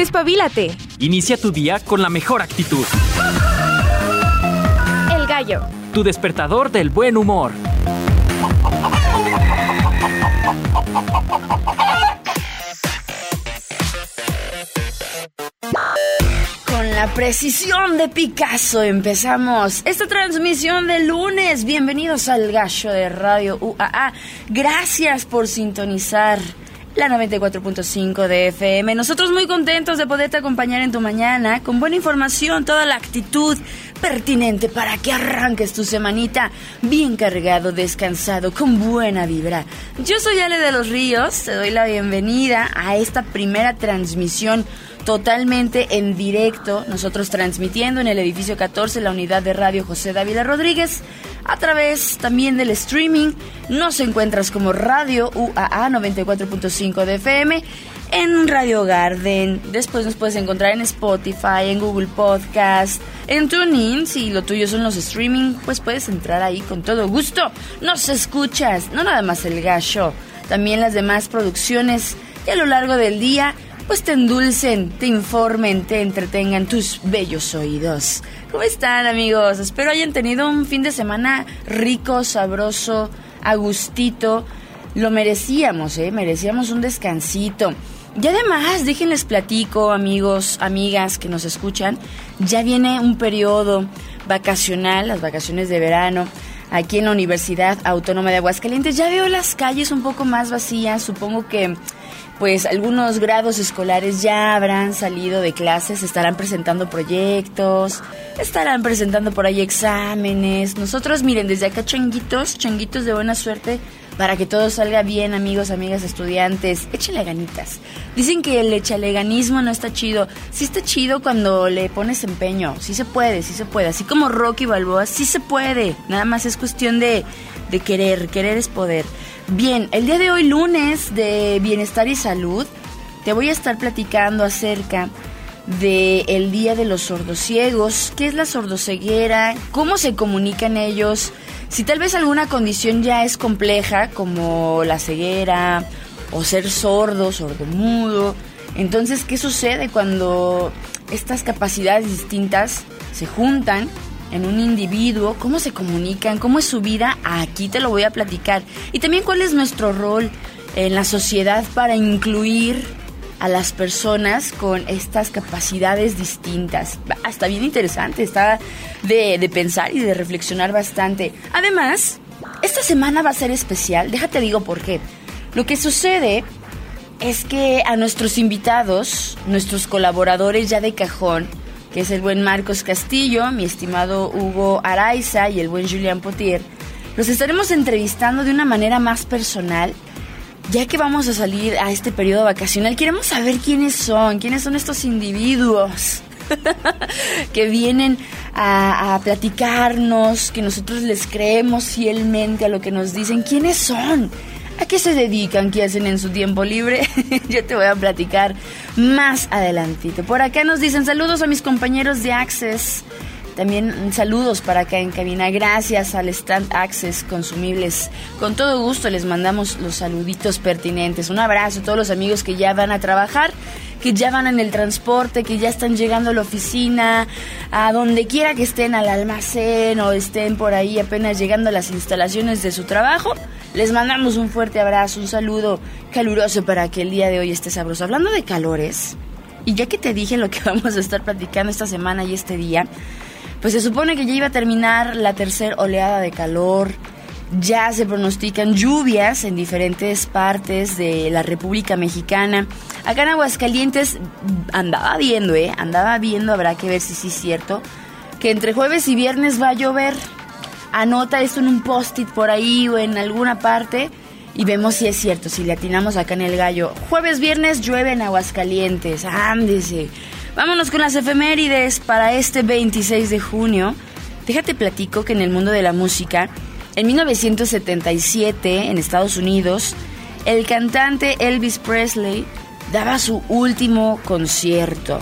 Despabilate. Inicia tu día con la mejor actitud. El gallo. Tu despertador del buen humor. Con la precisión de Picasso empezamos esta transmisión de lunes. Bienvenidos al Gallo de Radio UAA. Gracias por sintonizar la 94.5 de FM. Nosotros muy contentos de poderte acompañar en tu mañana con buena información, toda la actitud pertinente para que arranques tu semanita bien cargado, descansado, con buena vibra. Yo soy Ale de los Ríos, te doy la bienvenida a esta primera transmisión totalmente en directo, nosotros transmitiendo en el edificio 14, la unidad de radio José Dávila Rodríguez, a través también del streaming. Nos encuentras como Radio UAA 94.5 de FM en Radio Garden. Después nos puedes encontrar en Spotify, en Google Podcast, en TuneIn. Si lo tuyo son los streaming, pues puedes entrar ahí con todo gusto. Nos escuchas, no nada más el gallo, también las demás producciones y a lo largo del día pues te endulcen, te informen, te entretengan tus bellos oídos. ¿Cómo están amigos? Espero hayan tenido un fin de semana rico, sabroso, agustito. Lo merecíamos, ¿eh? Merecíamos un descansito. Y además, déjenles platico, amigos, amigas que nos escuchan, ya viene un periodo vacacional, las vacaciones de verano, aquí en la Universidad Autónoma de Aguascalientes. Ya veo las calles un poco más vacías, supongo que pues algunos grados escolares ya habrán salido de clases, estarán presentando proyectos, estarán presentando por ahí exámenes. Nosotros, miren, desde acá changuitos, changuitos de buena suerte, para que todo salga bien, amigos, amigas, estudiantes. Échale ganitas. Dicen que el echaleganismo no está chido. Sí está chido cuando le pones empeño. Sí se puede, sí se puede. Así como Rocky Balboa, sí se puede. Nada más es cuestión de, de querer. Querer es poder. Bien, el día de hoy lunes de Bienestar y Salud, te voy a estar platicando acerca del el Día de los Sordociegos, qué es la sordoceguera, cómo se comunican ellos, si tal vez alguna condición ya es compleja, como la ceguera o ser sordo, sordomudo. Entonces, ¿qué sucede cuando estas capacidades distintas se juntan en un individuo, cómo se comunican, cómo es su vida, aquí te lo voy a platicar. Y también cuál es nuestro rol en la sociedad para incluir a las personas con estas capacidades distintas. Está bien interesante, está de, de pensar y de reflexionar bastante. Además, esta semana va a ser especial, déjate digo por qué. Lo que sucede es que a nuestros invitados, nuestros colaboradores ya de cajón, que es el buen Marcos Castillo, mi estimado Hugo Araiza y el buen Julián Potier, los estaremos entrevistando de una manera más personal, ya que vamos a salir a este periodo vacacional. Queremos saber quiénes son, quiénes son estos individuos que vienen a, a, platicarnos, que nosotros les creemos fielmente a lo que nos dicen, quiénes son. ¿A qué se dedican? ¿Qué hacen en su tiempo libre? Yo te voy a platicar más adelantito. Por acá nos dicen saludos a mis compañeros de Access. También saludos para acá en cabina. Gracias al Stand Access Consumibles. Con todo gusto les mandamos los saluditos pertinentes. Un abrazo a todos los amigos que ya van a trabajar, que ya van en el transporte, que ya están llegando a la oficina, a donde quiera que estén, al almacén o estén por ahí apenas llegando a las instalaciones de su trabajo. Les mandamos un fuerte abrazo, un saludo caluroso para que el día de hoy esté sabroso. Hablando de calores, y ya que te dije lo que vamos a estar platicando esta semana y este día, pues se supone que ya iba a terminar la tercera oleada de calor. Ya se pronostican lluvias en diferentes partes de la República Mexicana. Acá en Aguascalientes andaba viendo, ¿eh? Andaba viendo, habrá que ver si sí es cierto, que entre jueves y viernes va a llover anota esto en un post-it por ahí o en alguna parte y vemos si es cierto, si le atinamos acá en el gallo. Jueves, viernes llueve en Aguascalientes, ándese. Vámonos con las efemérides para este 26 de junio. Déjate platico que en el mundo de la música, en 1977, en Estados Unidos, el cantante Elvis Presley daba su último concierto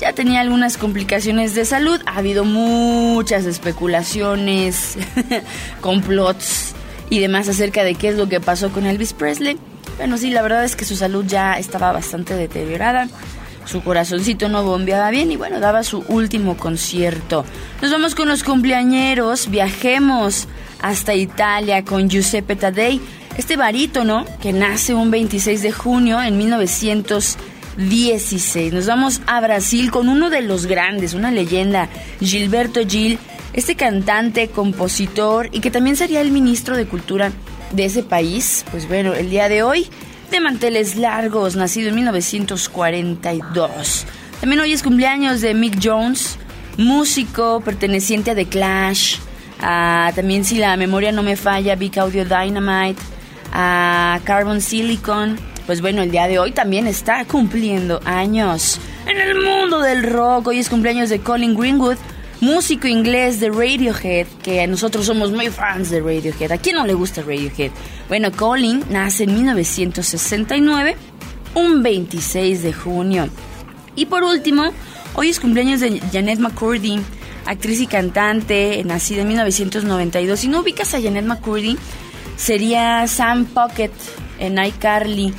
ya tenía algunas complicaciones de salud. Ha habido muchas especulaciones, complots y demás acerca de qué es lo que pasó con Elvis Presley. Bueno, sí, la verdad es que su salud ya estaba bastante deteriorada. su corazoncito no bombeaba bien y bueno, daba su último concierto. Nos vamos con los cumpleañeros, viajemos hasta Italia con Giuseppe Taddei, este barítono que nace un 26 de junio en 1916. Nos vamos a Brasil con uno de los grandes, una leyenda, Gilberto Gil, este cantante, compositor y que también sería el ministro de Cultura de ese país. Pues bueno, el día de hoy de manteles largos, nacido en 1942. También hoy es cumpleaños de Mick Jones, músico perteneciente a The Clash, también si la memoria no me falla, Big Audio Dynamite, a Carbon Silicon. Pues bueno, el día de hoy también está cumpliendo años. En el mundo del rock, hoy es cumpleaños de Colin Greenwood, músico inglés de Radiohead, que nosotros somos muy fans de Radiohead. ¿A quién no le gusta Radiohead? Bueno, Colin nace en 1969, un 26 de junio. Y por último, hoy es cumpleaños de Janet McCurdy, actriz y cantante, nacida en 1992. Si no ubicas a Janet McCurdy, sería Sam Pocket en iCarly,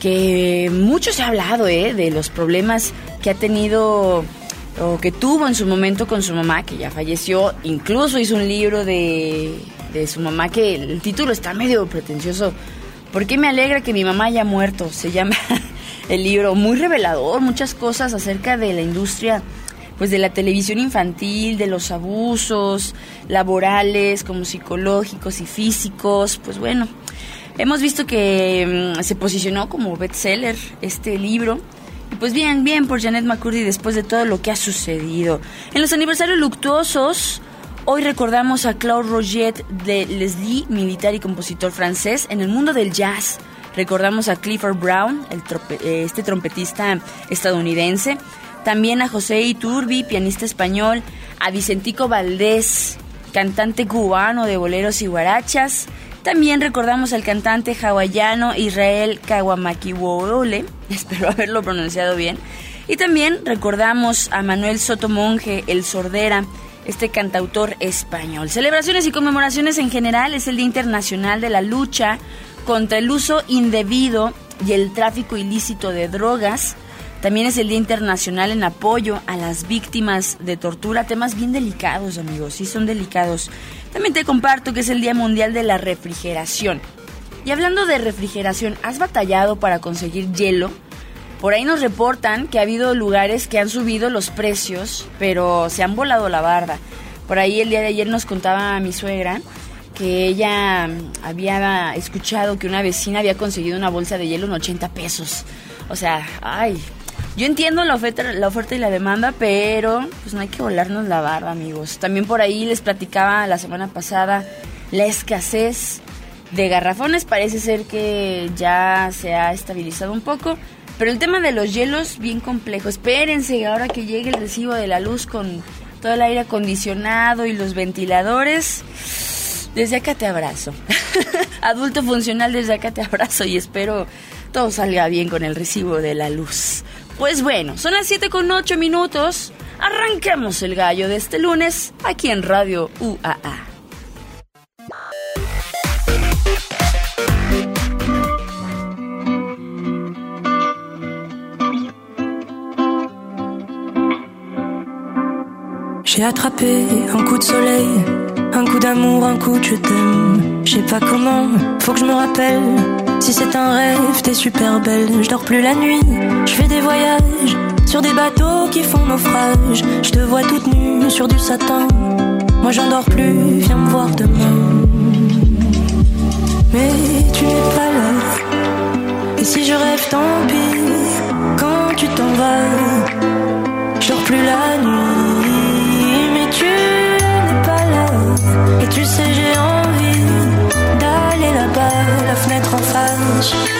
que mucho se ha hablado ¿eh? de los problemas que ha tenido o que tuvo en su momento con su mamá, que ya falleció. Incluso hizo un libro de, de su mamá que el título está medio pretencioso. ¿Por qué me alegra que mi mamá haya muerto? Se llama el libro, muy revelador, muchas cosas acerca de la industria pues de la televisión infantil, de los abusos laborales, como psicológicos y físicos, pues bueno, hemos visto que mm, se posicionó como bestseller este libro pues bien, bien por Janet McCurdy después de todo lo que ha sucedido. En los aniversarios luctuosos, hoy recordamos a Claude Roget de Leslie, militar y compositor francés. En el mundo del jazz, recordamos a Clifford Brown, este trompetista estadounidense. También a José Iturbi, pianista español. A Vicentico Valdés, cantante cubano de boleros y guarachas. También recordamos al cantante hawaiano Israel Kawamakiwole, espero haberlo pronunciado bien. Y también recordamos a Manuel Soto Monge, el sordera, este cantautor español. Celebraciones y conmemoraciones en general es el Día Internacional de la Lucha contra el uso indebido y el tráfico ilícito de drogas. También es el Día Internacional en apoyo a las víctimas de tortura, temas bien delicados amigos, sí son delicados. También te comparto que es el Día Mundial de la Refrigeración. Y hablando de refrigeración, ¿has batallado para conseguir hielo? Por ahí nos reportan que ha habido lugares que han subido los precios, pero se han volado la barda. Por ahí el día de ayer nos contaba mi suegra que ella había escuchado que una vecina había conseguido una bolsa de hielo en 80 pesos. O sea, ay, yo entiendo la oferta, la oferta y la demanda, pero pues no hay que volarnos la barba, amigos. También por ahí les platicaba la semana pasada la escasez de garrafones. Parece ser que ya se ha estabilizado un poco. Pero el tema de los hielos, bien complejo. Espérense ahora que llegue el recibo de la luz con todo el aire acondicionado y los ventiladores. Desde acá te abrazo. Adulto funcional, desde acá te abrazo y espero todo salga bien con el recibo de la luz. Pues bueno, son las 7 con 8 minutos. Arranquemos el gallo de este lunes aquí en Radio UAA. J'ai attrapé un coup de soleil, un coup d'amour, un coup de je t'aime. Je sais pas comment, faut que je me rappelle. Si c'est un rêve, t'es super belle. Je dors plus la nuit, je fais des voyages sur des bateaux qui font naufrage. Je te vois toute nue sur du satin. Moi j'en dors plus, viens me voir demain. Mais tu n'es pas là. Et si je rêve, tant pis. Quand tu t'en vas, je dors plus la nuit.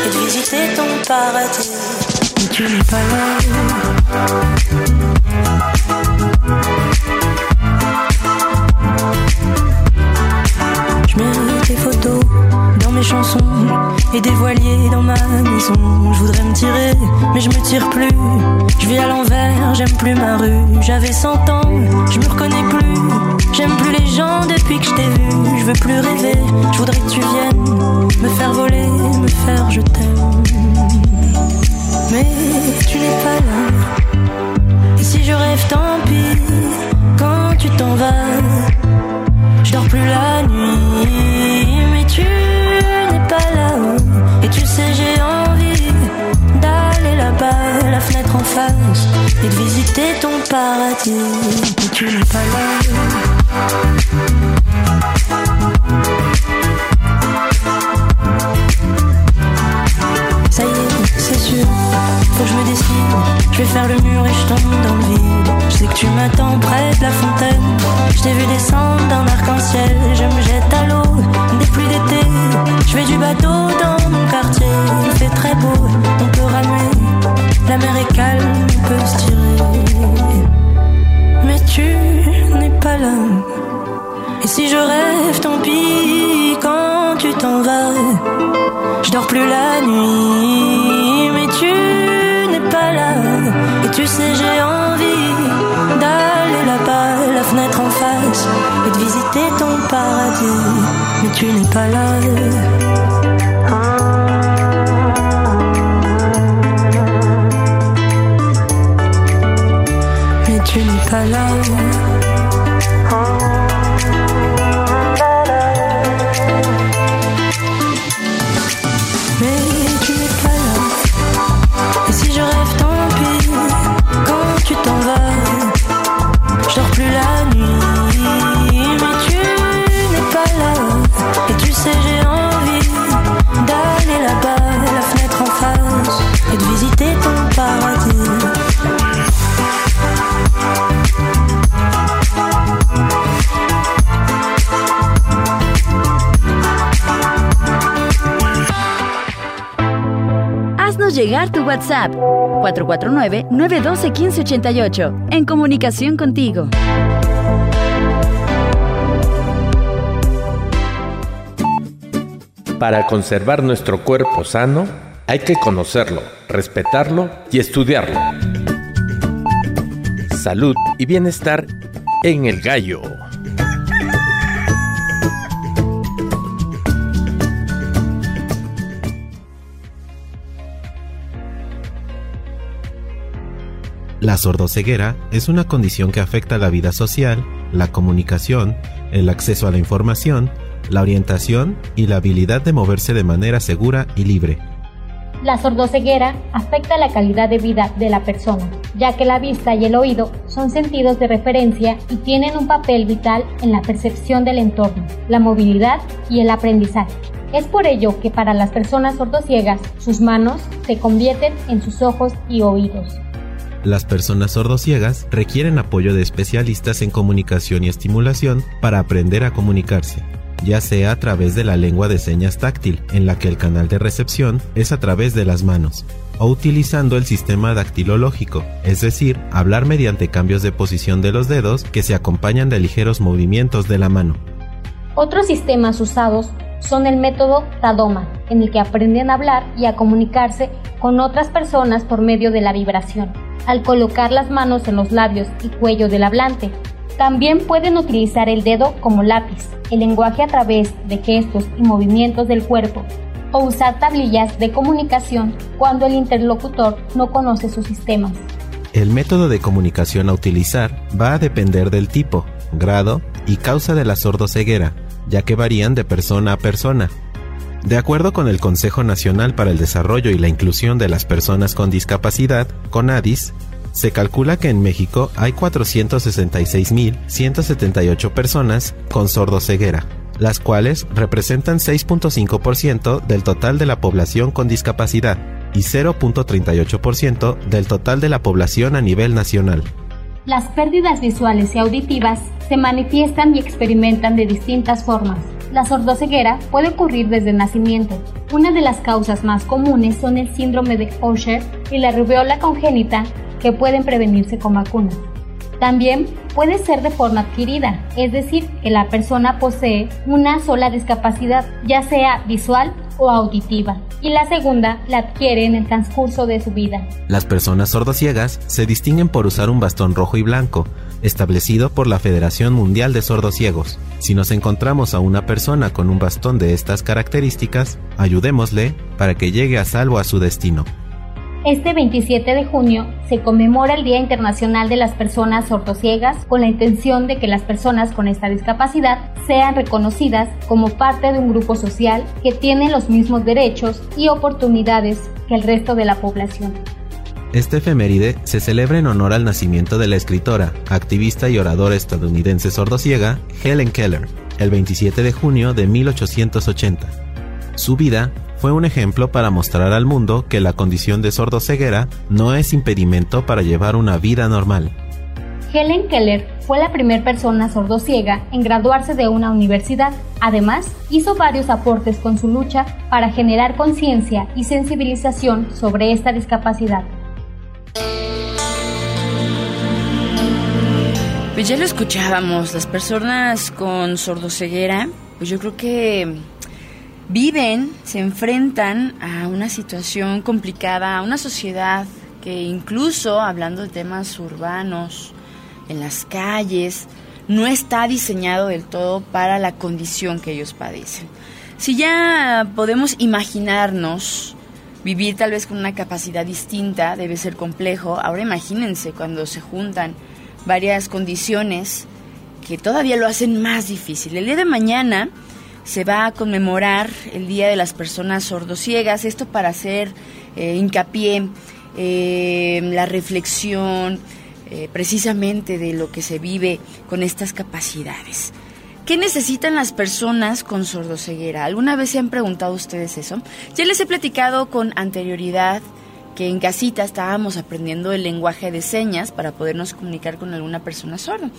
Et de visiter ton paradis. Tu n'es pas là. Chansons et des voiliers dans ma maison. Je voudrais me tirer, mais je me tire plus. Je vis à l'envers, j'aime plus ma rue. J'avais 100 ans, je me reconnais plus. J'aime plus les gens depuis que je t'ai vu. Je veux plus rêver. Je voudrais que tu viennes me faire voler, me faire je t'aime. Mais tu n'es pas là. Et si je rêve, tant pis. Quand tu t'en vas, je dors plus la nuit. Et visiter ton paradis. Mais tu n'es pas là. faut que je me décide. Je vais faire le mur et je tombe dans le vide. Je sais que tu m'attends près de la fontaine. Je t'ai vu descendre d'un arc-en-ciel. Je me jette à l'eau des pluies d'été. Je fais du bateau dans mon quartier. Il fait très beau, on peut ramer. La mer est calme, peut se tirer. Mais tu n'es pas là. Et si je rêve, tant pis quand tu t'en vas. Je dors plus la nuit, mais tu pas là. Et tu sais, j'ai envie d'aller là-bas, la fenêtre en face, et de visiter ton paradis. Mais tu n'es pas là. alone llegar tu WhatsApp 449-912-1588. En comunicación contigo. Para conservar nuestro cuerpo sano, hay que conocerlo, respetarlo y estudiarlo. Salud y bienestar en el gallo. La sordoceguera es una condición que afecta la vida social, la comunicación, el acceso a la información, la orientación y la habilidad de moverse de manera segura y libre. La sordoceguera afecta la calidad de vida de la persona, ya que la vista y el oído son sentidos de referencia y tienen un papel vital en la percepción del entorno, la movilidad y el aprendizaje. Es por ello que para las personas sordociegas sus manos se convierten en sus ojos y oídos. Las personas sordociegas requieren apoyo de especialistas en comunicación y estimulación para aprender a comunicarse, ya sea a través de la lengua de señas táctil, en la que el canal de recepción es a través de las manos, o utilizando el sistema dactilológico, es decir, hablar mediante cambios de posición de los dedos que se acompañan de ligeros movimientos de la mano. Otros sistemas usados son el método Tadoma, en el que aprenden a hablar y a comunicarse con otras personas por medio de la vibración al colocar las manos en los labios y cuello del hablante. También pueden utilizar el dedo como lápiz, el lenguaje a través de gestos y movimientos del cuerpo, o usar tablillas de comunicación cuando el interlocutor no conoce sus sistemas. El método de comunicación a utilizar va a depender del tipo, grado y causa de la sordoceguera, ya que varían de persona a persona. De acuerdo con el Consejo Nacional para el Desarrollo y la Inclusión de las Personas con Discapacidad, CONADIS, se calcula que en México hay 466.178 personas con sordoceguera, las cuales representan 6.5% del total de la población con discapacidad y 0.38% del total de la población a nivel nacional. Las pérdidas visuales y auditivas se manifiestan y experimentan de distintas formas la sordoceguera puede ocurrir desde el nacimiento. Una de las causas más comunes son el síndrome de Usher y la rubiola congénita que pueden prevenirse con vacunas. También puede ser de forma adquirida, es decir, que la persona posee una sola discapacidad, ya sea visual o auditiva, y la segunda la adquiere en el transcurso de su vida. Las personas sordociegas se distinguen por usar un bastón rojo y blanco, establecido por la Federación Mundial de Sordociegos. Si nos encontramos a una persona con un bastón de estas características, ayudémosle para que llegue a salvo a su destino. Este 27 de junio se conmemora el Día Internacional de las Personas Sordociegas con la intención de que las personas con esta discapacidad sean reconocidas como parte de un grupo social que tiene los mismos derechos y oportunidades que el resto de la población. Este efeméride se celebra en honor al nacimiento de la escritora, activista y oradora estadounidense sordociega Helen Keller, el 27 de junio de 1880. Su vida fue un ejemplo para mostrar al mundo que la condición de sordoceguera no es impedimento para llevar una vida normal. Helen Keller fue la primera persona sordociega en graduarse de una universidad. Además, hizo varios aportes con su lucha para generar conciencia y sensibilización sobre esta discapacidad. Pues ya lo escuchábamos, las personas con sordoceguera, pues yo creo que viven, se enfrentan a una situación complicada, a una sociedad que incluso, hablando de temas urbanos, en las calles, no está diseñado del todo para la condición que ellos padecen. Si ya podemos imaginarnos vivir tal vez con una capacidad distinta, debe ser complejo, ahora imagínense cuando se juntan varias condiciones que todavía lo hacen más difícil. El día de mañana se va a conmemorar el Día de las Personas Sordociegas, esto para hacer eh, hincapié eh, la reflexión eh, precisamente de lo que se vive con estas capacidades. ¿Qué necesitan las personas con sordoceguera? ¿Alguna vez se han preguntado ustedes eso? Ya les he platicado con anterioridad que en casita estábamos aprendiendo el lenguaje de señas para podernos comunicar con alguna persona sorda.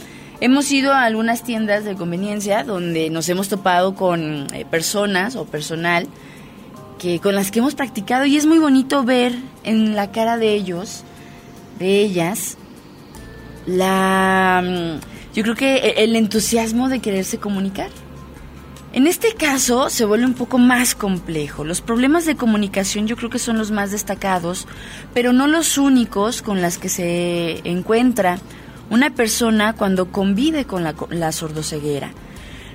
Hemos ido a algunas tiendas de conveniencia donde nos hemos topado con eh, personas o personal que con las que hemos practicado y es muy bonito ver en la cara de ellos, de ellas, la mm, yo creo que e, el entusiasmo de quererse comunicar. En este caso se vuelve un poco más complejo. Los problemas de comunicación yo creo que son los más destacados, pero no los únicos con las que se encuentra una persona cuando convive con la, sordoceguera.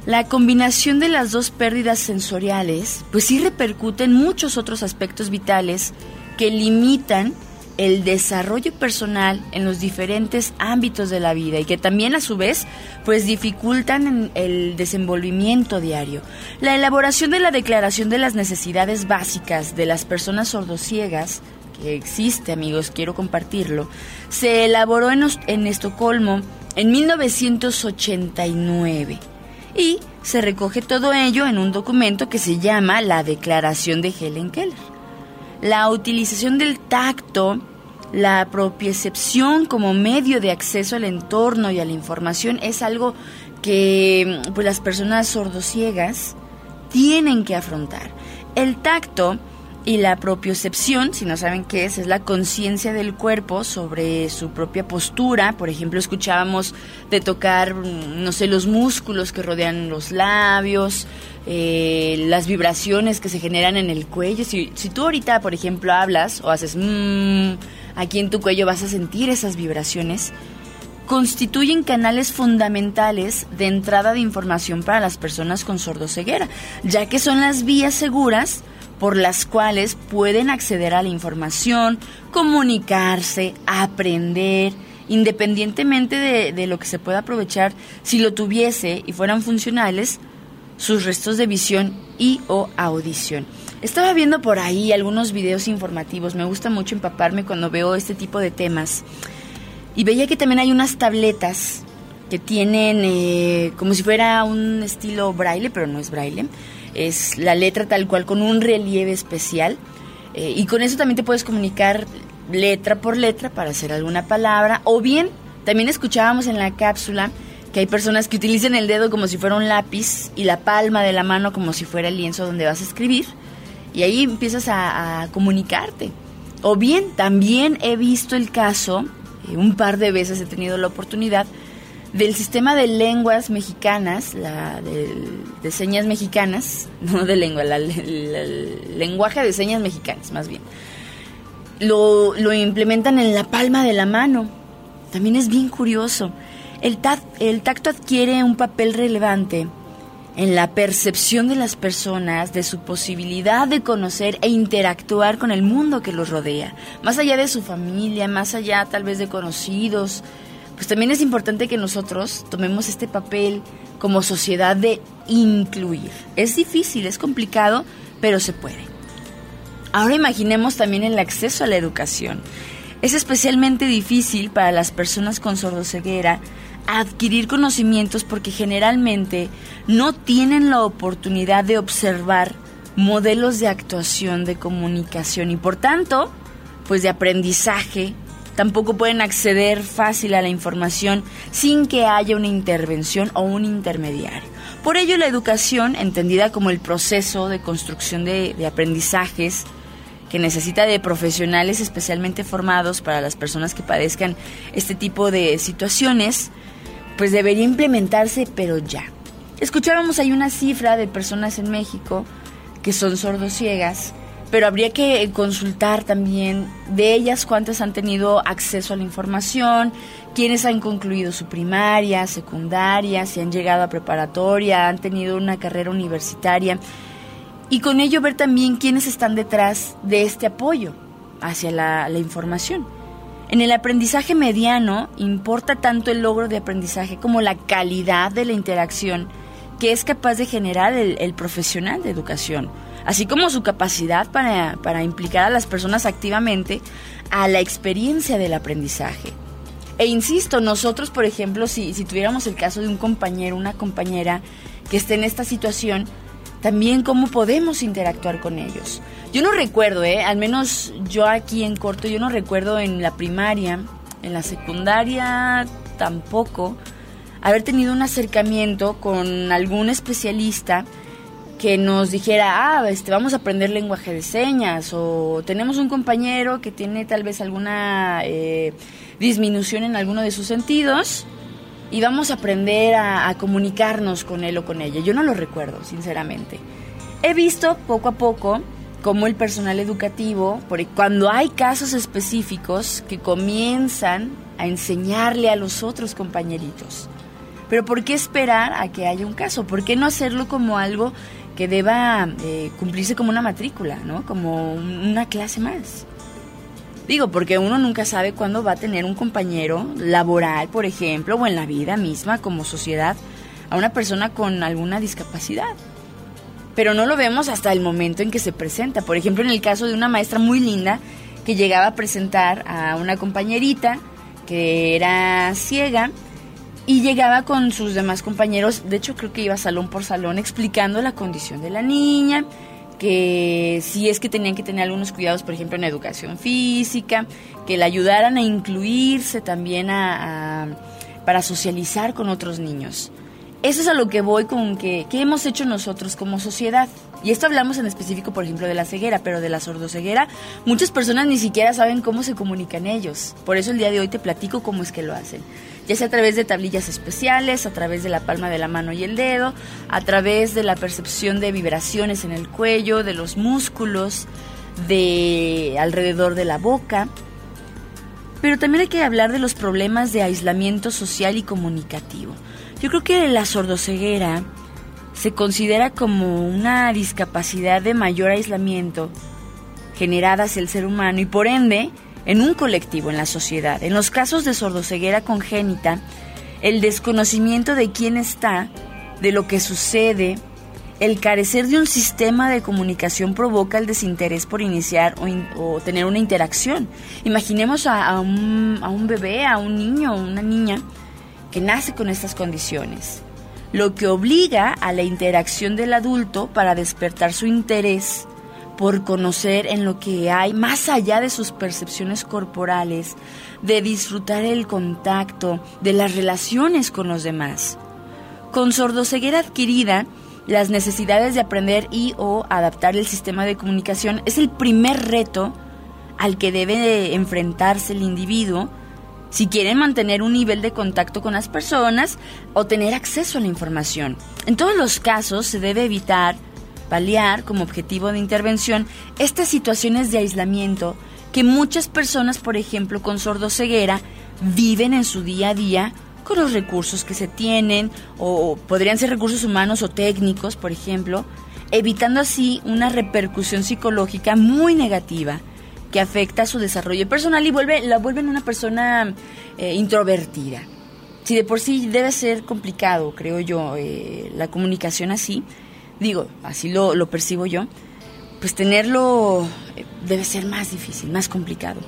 La combinación de las dos pérdidas sensoriales, pues sí repercute en muchos otros aspectos vitales que limitan el desarrollo personal en los diferentes ámbitos de la vida y que también a su vez pues dificultan el desenvolvimiento diario. La elaboración de la declaración de las necesidades básicas de las personas sordociegas que existe, amigos, quiero compartirlo, se elaboró en, en Estocolmo en 1989 y se recoge todo ello en un documento que se llama la Declaración de Helen Keller. La utilización del tacto, la propiocepción como medio de acceso al entorno y a la información es algo que pues, las personas sordociegas tienen que afrontar. El tacto y la propiocepción, si no saben qué es, es la conciencia del cuerpo sobre su propia postura. Por ejemplo, escuchábamos de tocar, mm, no sé, los músculos que rodean los labios, eh, las vibraciones que se generan en el cuello. Si, si tú ahorita, por ejemplo, hablas o haces mmm, aquí en tu cuello vas a sentir esas vibraciones constituyen canales fundamentales de entrada de información para las personas con sordoceguera, ya que son las vías seguras por las cuales pueden acceder a la información, comunicarse, aprender, independientemente de, lo que se pueda aprovechar si lo tuviese y fueran funcionales sus restos de visión y o audición. Estaba viendo por ahí algunos videos informativos, me gusta mucho empaparme cuando veo este tipo de temas y veía que también hay unas tabletas que tienen eh, como si fuera un estilo braille, pero no es braille, es la letra tal cual con un relieve especial. Eh, y con eso también te puedes comunicar letra por letra para hacer alguna palabra. O bien, también escuchábamos en la cápsula que hay personas que utilizan el dedo como si fuera un lápiz y la palma de la mano como si fuera el lienzo donde vas a escribir. Y ahí empiezas a, comunicarte. O bien, también he visto el caso, eh, un par de veces he tenido la oportunidad, del sistema de lenguas mexicanas, la de, señas mexicanas, no de lengua, el lenguaje de señas mexicanas más bien, lo, lo, implementan en la palma de la mano. También es bien curioso. El tacto adquiere un papel relevante en la percepción de las personas, de su posibilidad de conocer e interactuar con el mundo que los rodea, más allá de su familia, más allá tal vez de conocidos, pues también es importante que nosotros tomemos este papel como sociedad de incluir. Es difícil, es complicado, pero se puede. Ahora imaginemos también el acceso a la educación. Es especialmente difícil para las personas con sordoceguera adquirir conocimientos porque generalmente no tienen la oportunidad de observar modelos de actuación, de comunicación y por tanto, pues de aprendizaje. Tampoco pueden acceder fácil a la información sin que haya una intervención o un intermediario. Por ello, la educación, entendida como el proceso de construcción de, aprendizajes, que necesita de profesionales especialmente formados para las personas que padezcan este tipo de situaciones, pues debería implementarse, pero ya. Escuchábamos ahí una cifra de personas en México que son sordociegas, pero habría que consultar también de ellas cuántas han tenido acceso a la información, quiénes han concluido su primaria, secundaria, si han llegado a preparatoria, han tenido una carrera universitaria, y con ello ver también quiénes están detrás de este apoyo hacia la, información. En el aprendizaje mediano importa tanto el logro de aprendizaje como la calidad de la interacción que es capaz de generar el, profesional de educación, así como su capacidad para, para implicar a las personas activamente a la experiencia del aprendizaje. E insisto, nosotros, por ejemplo, si, si tuviéramos el caso de un compañero, una compañera que esté en esta situación, también cómo podemos interactuar con ellos. Yo no recuerdo, ¿eh? al menos yo aquí en corto, yo no recuerdo en la primaria, en la secundaria tampoco, haber tenido un acercamiento con algún especialista que nos dijera, ah, este, vamos a aprender lenguaje de señas, o tenemos un compañero que tiene tal vez alguna eh, disminución en alguno de sus sentidos, y vamos a aprender a, comunicarnos con él o con ella. Yo no lo recuerdo, sinceramente. He visto poco a poco cómo el personal educativo, porque cuando hay casos específicos que comienzan a enseñarle a los otros compañeritos. Pero ¿por qué esperar a que haya un caso? ¿Por qué no hacerlo como algo que deba eh, cumplirse como una matrícula, ¿no? Como una clase más? Digo, porque uno nunca sabe cuándo va a tener un compañero laboral, por ejemplo, o en la vida misma como sociedad, a una persona con alguna discapacidad. Pero no lo vemos hasta el momento en que se presenta. Por ejemplo, en el caso de una maestra muy linda que llegaba a presentar a una compañerita que era ciega y llegaba con sus demás compañeros, de hecho creo que iba salón por salón explicando la condición de la niña, que si es que tenían que tener algunos cuidados, por ejemplo, en educación física, que le ayudaran a incluirse también a, para socializar con otros niños. Eso es a lo que voy con que, ¿qué hemos hecho nosotros como sociedad? Y esto hablamos en específico, por ejemplo, de la ceguera, pero de la sordoceguera, muchas personas ni siquiera saben cómo se comunican ellos. Por eso el día de hoy te platico cómo es que lo hacen ya sea a través de tablillas especiales, a través de la palma de la mano y el dedo, a través de la percepción de vibraciones en el cuello, de los músculos, de alrededor de la boca. Pero también hay que hablar de los problemas de aislamiento social y comunicativo. Yo creo que la sordoceguera se considera como una discapacidad de mayor aislamiento generada hacia el ser humano y por ende en un colectivo, en la sociedad. En los casos de sordoceguera congénita, el desconocimiento de quién está, de lo que sucede, el carecer de un sistema de comunicación provoca el desinterés por iniciar o, tener una interacción. Imaginemos a, un, bebé, a un niño o una niña que nace con estas condiciones, lo que obliga a la interacción del adulto para despertar su interés por conocer en lo que hay más allá de sus percepciones corporales, de disfrutar el contacto, de las relaciones con los demás. Con sordoceguera adquirida, las necesidades de aprender y o adaptar el sistema de comunicación es el primer reto al que debe enfrentarse el individuo si quiere mantener un nivel de contacto con las personas o tener acceso a la información. En todos los casos se debe evitar paliar como objetivo de intervención estas situaciones de aislamiento que muchas personas, por ejemplo, con sordoceguera, viven en su día a día con los recursos que se tienen, o podrían ser recursos humanos o técnicos, por ejemplo, evitando así una repercusión psicológica muy negativa que afecta su desarrollo personal y vuelve, la vuelve en una persona eh, introvertida. Si de por sí debe ser complicado, creo yo, eh, la comunicación así, digo, así lo, lo percibo yo, pues tenerlo eh, debe ser más difícil, más complicado.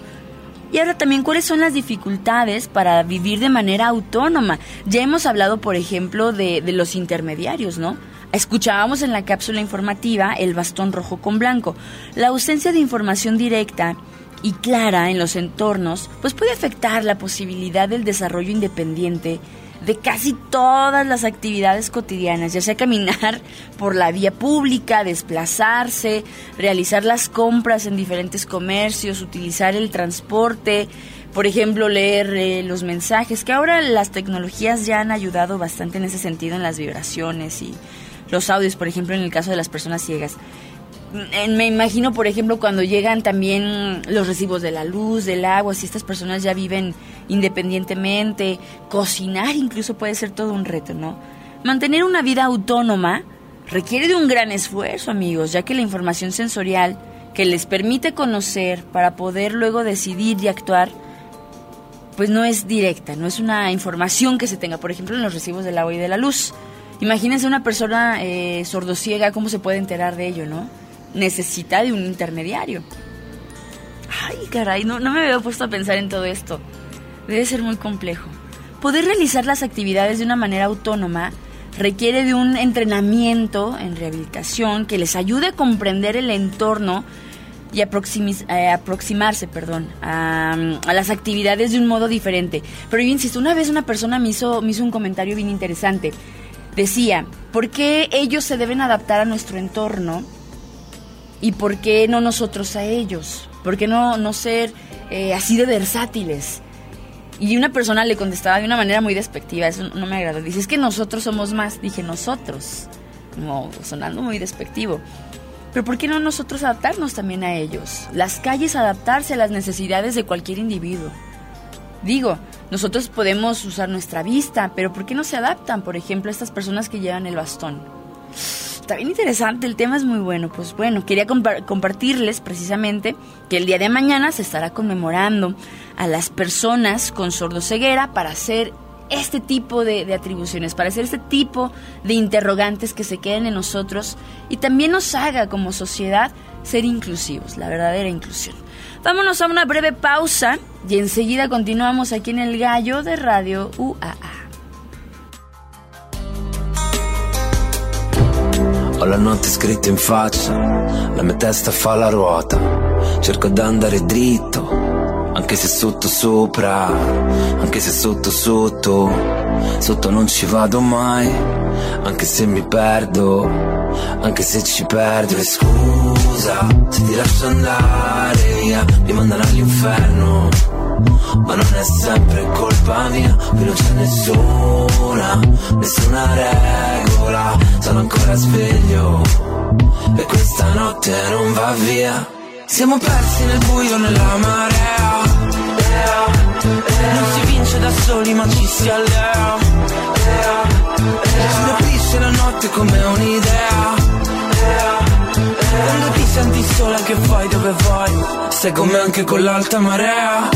Y ahora también, ¿cuáles son las dificultades para vivir de manera autónoma? Ya hemos hablado, por ejemplo, de los intermediarios, ¿no? Escuchábamos en la cápsula informativa el bastón rojo con blanco. La ausencia de información directa y clara en los entornos, pues puede afectar la posibilidad del desarrollo independiente de casi todas las actividades cotidianas, ya sea caminar por la vía pública, desplazarse, realizar las compras en diferentes comercios, utilizar el transporte, por ejemplo, leer eh, los mensajes, que ahora las tecnologías ya han ayudado bastante en ese sentido en las vibraciones y los audios, por ejemplo, en el caso de las personas ciegas. Me imagino, por ejemplo, cuando llegan también los recibos de la luz, del agua, si estas personas ya viven independientemente, cocinar incluso puede ser todo un reto, ¿no? Mantener una vida autónoma requiere de un gran esfuerzo, amigos, ya que la información sensorial que les permite conocer para poder luego decidir y actuar, pues no es directa, no es una información que se tenga, por ejemplo, en los recibos del agua y de la luz. Imagínense una persona eh, sordociega, ¿cómo se puede enterar de ello, no? Necesita de un intermediario. Ay, caray, no, no me había puesto a pensar en todo esto. Debe ser muy complejo. Poder realizar las actividades de una manera autónoma requiere de un entrenamiento en rehabilitación que les ayude a comprender el entorno y eh, aproximarse perdón, a, las actividades de un modo diferente. Pero yo insisto, una vez una persona me hizo un comentario bien interesante decía, ¿por qué ellos se deben adaptar a nuestro entorno y por qué no nosotros a ellos? ¿Por qué no, no ser eh, así de versátiles? Y una persona le contestaba de una manera muy despectiva, eso no me agradó. Dice, es que nosotros somos más. Dije, nosotros, como sonando muy despectivo. Pero ¿por qué no nosotros adaptarnos también a ellos? Las calles adaptarse a las necesidades de cualquier individuo. Digo, nosotros podemos usar nuestra vista, pero ¿por qué no se adaptan, por ejemplo, a estas personas que llevan el bastón? Está bien interesante, el tema es muy bueno. Pues bueno, quería compartirles precisamente que el día de mañana se estará conmemorando a las personas con sordoceguera para hacer este tipo de, de, atribuciones, para hacer este tipo de interrogantes que se queden en nosotros y también nos haga como sociedad ser inclusivos, la verdadera inclusión. Vámonos a una breve pausa y enseguida continuamos aquí en el gallo de Radio UAA. Ho la notte scritta in faccia, la mia testa fa la ruota, cerco d'andare dritto, anche se sotto sopra, anche se sotto sotto, sotto non ci vado mai, anche se mi perdo, anche se ci perdo. E scusa, se ti lascio andare via, mi mandano all'inferno. Ma non è sempre colpa mia, qui non c'è nessuna, nessuna regola, sono ancora sveglio e questa notte non va via. Siamo persi nel buio, nella marea, non si vince da soli ma ci si allea, ci rapisce la notte come un'idea. Quando ti senti sola che fai? Dove vai? Stai con me anche con l'alta marea.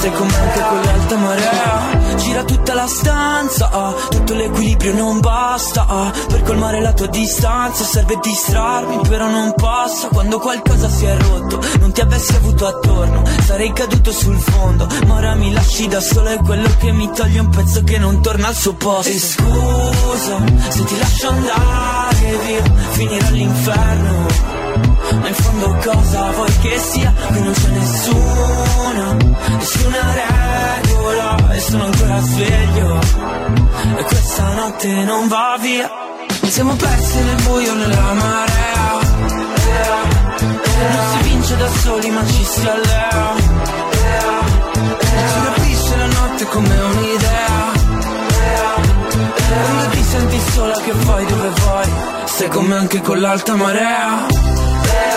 Sei come anche con l'alta marea tutta la stanza, ah, tutto l'equilibrio non basta ah, Per colmare la tua distanza serve distrarmi Però non passa. Quando qualcosa si è rotto Non ti avessi avuto attorno, sarei caduto sul fondo. Ma ora mi lasci da solo è quello che mi toglie un pezzo che non torna al suo posto. E scusa, se ti lascio andare via, finirò all'inferno ma in fondo cosa vuoi che sia? Qui non c'è nessuna, nessuna regola E sono ancora sveglio. E questa notte non va via. Siamo persi nel buio, nella marea. Non si vince da soli ma ci si allea. Si capisce la notte come un'idea. Quando ti senti sola che fai dove vai Stai con me anche con l'alta marea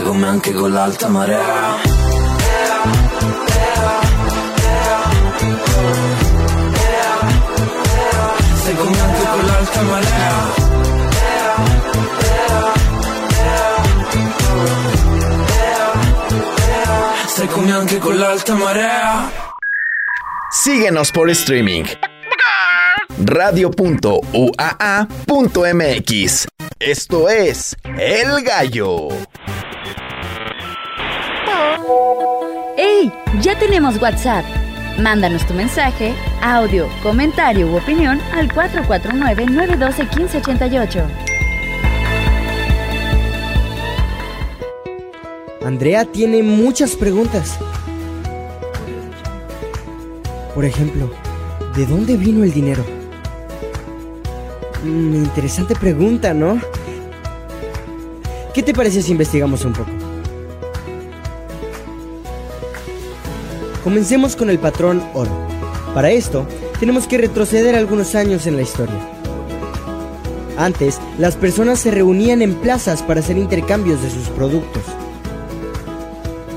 Sei come anche con l'alta marea Sei come anche con l'alta marea Sei come anche con l'alta marea Síguenos por streaming. Radio.uaa.mx. Esto es El Gallo. ¡Ey! Ya tenemos WhatsApp. Mándanos tu mensaje, audio, comentario u opinión al 449-912-1588. Andrea tiene muchas preguntas. Por ejemplo, ¿de dónde vino el dinero? Mm, interesante pregunta, ¿no? ¿Qué te parece si investigamos un poco? Comencemos con el patrón oro. Para esto, tenemos que retroceder algunos años en la historia. Antes, las personas se reunían en plazas para hacer intercambios de sus productos.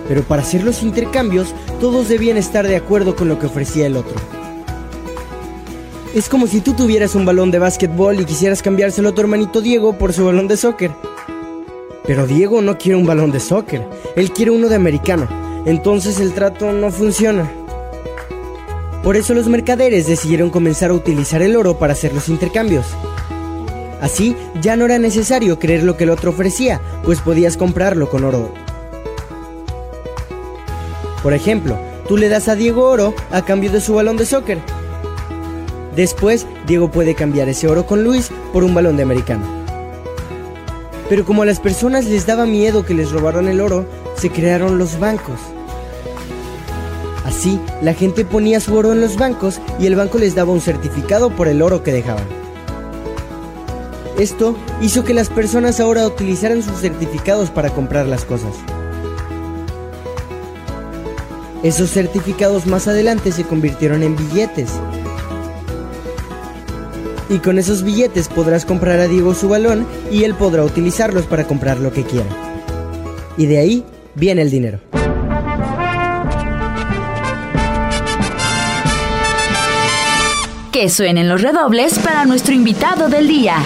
Pero para hacer los intercambios, todos debían estar de acuerdo con lo que ofrecía el otro. Es como si tú tuvieras un balón de básquetbol y quisieras cambiárselo a tu hermanito Diego por su balón de soccer. Pero Diego no quiere un balón de soccer, él quiere uno de americano. Entonces el trato no funciona. Por eso los mercaderes decidieron comenzar a utilizar el oro para hacer los intercambios. Así ya no era necesario creer lo que el otro ofrecía, pues podías comprarlo con oro. Por ejemplo, tú le das a Diego oro a cambio de su balón de soccer. Después, Diego puede cambiar ese oro con Luis por un balón de americano. Pero como a las personas les daba miedo que les robaran el oro, se crearon los bancos. Así, la gente ponía su oro en los bancos y el banco les daba un certificado por el oro que dejaban. Esto hizo que las personas ahora utilizaran sus certificados para comprar las cosas. Esos certificados más adelante se convirtieron en billetes. Y con esos billetes podrás comprar a Diego su balón y él podrá utilizarlos para comprar lo que quiera. Y de ahí viene el dinero. Que suenen los redobles para nuestro invitado del día.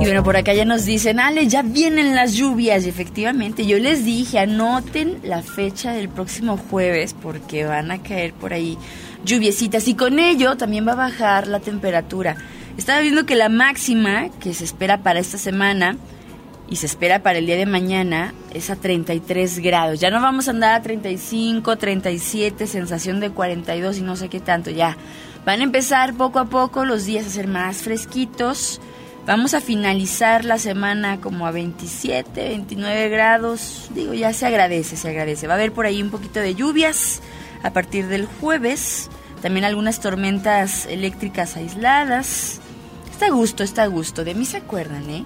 Y bueno, por acá ya nos dicen, Ale, ya vienen las lluvias. Y efectivamente, yo les dije, anoten la fecha del próximo jueves porque van a caer por ahí lluviecitas y con ello también va a bajar la temperatura. Estaba viendo que la máxima que se espera para esta semana y se espera para el día de mañana es a 33 grados. Ya no vamos a andar a 35, 37, sensación de 42 y no sé qué tanto. Ya van a empezar poco a poco los días a ser más fresquitos. Vamos a finalizar la semana como a 27, 29 grados. Digo, ya se agradece, se agradece. Va a haber por ahí un poquito de lluvias a partir del jueves. También algunas tormentas eléctricas aisladas. Está a gusto, está a gusto. De mí se acuerdan, ¿eh?